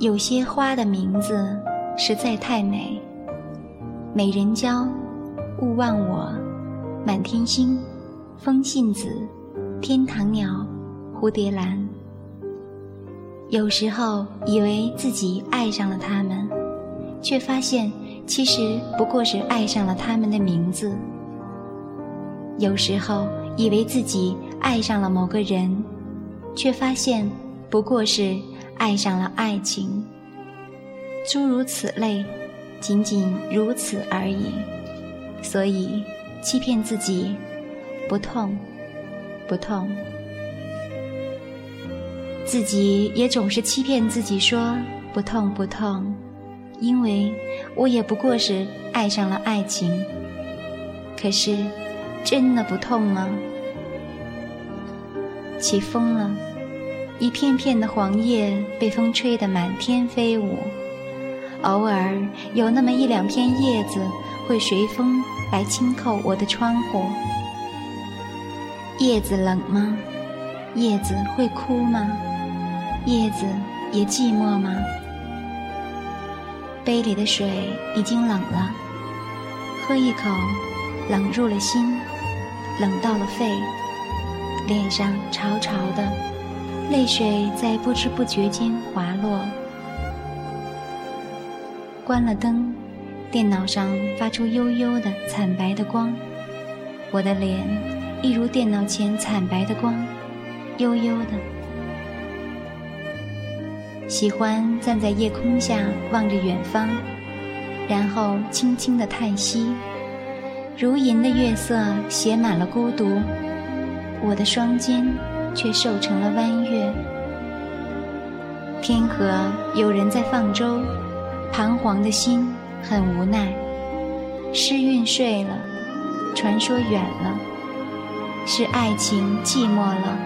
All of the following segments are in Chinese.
有些花的名字实在太美，美人蕉、勿忘我、满天星、风信子、天堂鸟、蝴蝶兰。有时候以为自己爱上了他们，却发现其实不过是爱上了他们的名字。有时候以为自己爱上了某个人，却发现不过是爱上了爱情。诸如此类，仅仅如此而已。所以欺骗自己，不痛，不痛。自己也总是欺骗自己说不痛不痛，因为我也不过是爱上了爱情。可是，真的不痛吗？起风了，一片片的黄叶被风吹得满天飞舞，偶尔有那么一两片叶子会随风来轻叩我的窗户。叶子冷吗？叶子会哭吗？叶子也寂寞吗？杯里的水已经冷了，喝一口，冷入了心，冷到了肺，脸上潮潮的，泪水在不知不觉间滑落。关了灯，电脑上发出幽幽的惨白的光，我的脸一如电脑前惨白的光，幽幽的。喜欢站在夜空下望着远方，然后轻轻的叹息。如银的月色写满了孤独，我的双肩却瘦成了弯月。天河有人在放舟，彷徨的心很无奈。诗韵睡了，传说远了，是爱情寂寞了，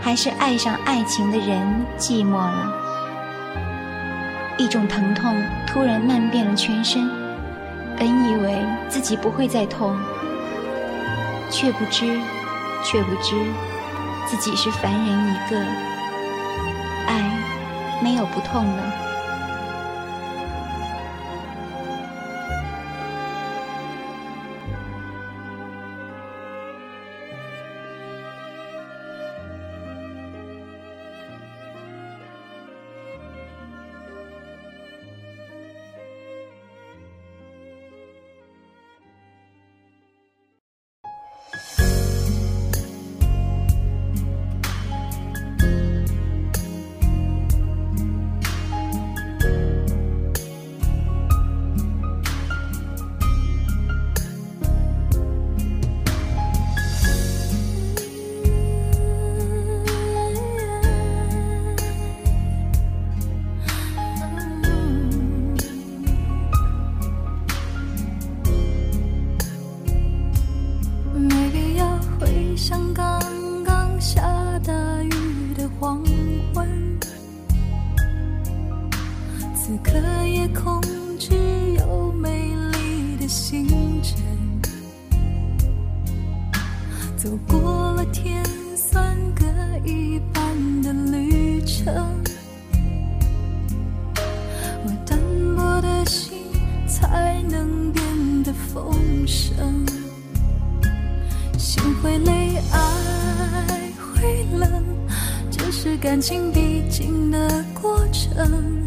还是爱上爱情的人寂寞了？一种疼痛突然漫遍了全身，本以为自己不会再痛，却不知，却不知，自己是凡人一个。爱，没有不痛的。一个夜空，只有美丽的星辰。走过了天，算各一半的旅程。我单薄的心，才能变得丰盛；心会累，爱会冷，这是感情必经的过程。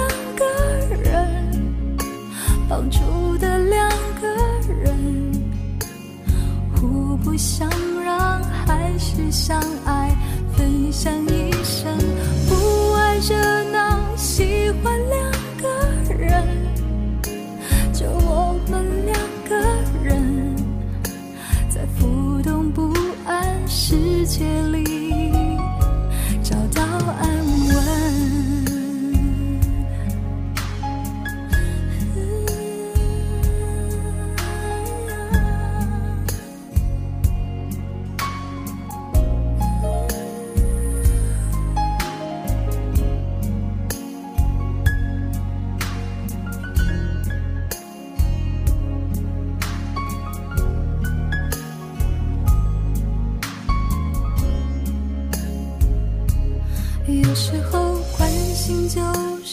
不想让，还是相爱，分享一生。不爱热闹，喜欢两个人，就我们两个人，在浮动不安世界里。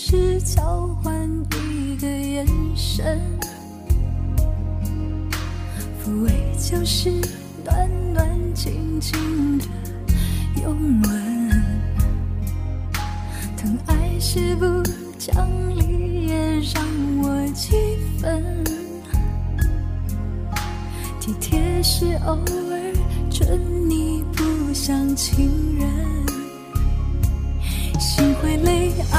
是交换一个眼神，抚慰就是暖暖静静的拥吻，疼爱是不讲理也让我几分，体贴是偶尔准你不像情人。心会累，爱，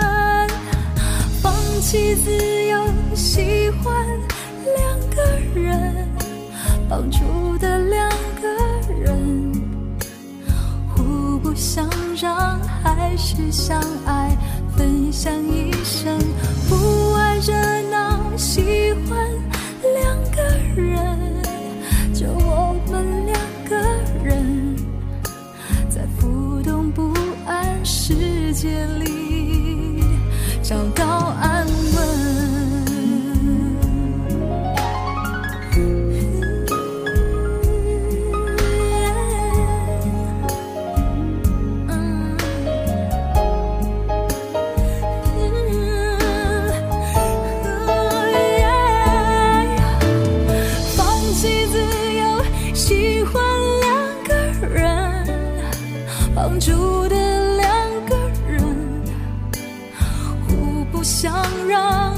弃自由，喜欢两个人，帮助的两个人，互不相让，还是相爱，住的两个人，互不相让，